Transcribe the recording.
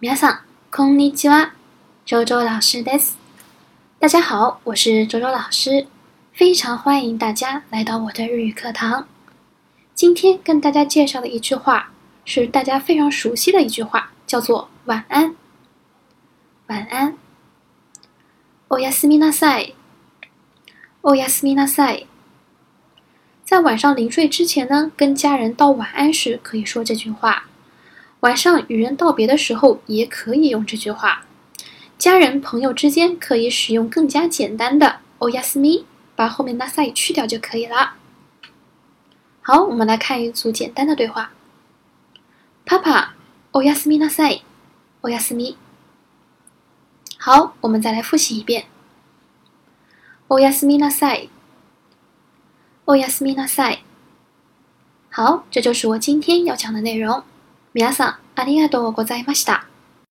皆さん、こんにちは。周周老师です。大家好，我是周周老师，非常欢迎大家来到我的日语课堂。今天跟大家介绍的一句话是大家非常熟悉的一句话，叫做“晚安”。晚安。おやすみなさい。おやすみなさい。在晚上临睡之前呢，跟家人道晚安时，可以说这句话。 晚上与人道别的时候，也可以用这句话。家人朋友之间可以使用更加简单的“おやすみ”，把后面 “nasai” 去掉就可以了。好，我们来看一组简单的对话。パパ、おやすみなさい。おやすみ。好，我们再来复习一遍。おやすみなさい。おやすみなさい。好，这就是我今天要讲的内容。 皆さん、ありがとうございました。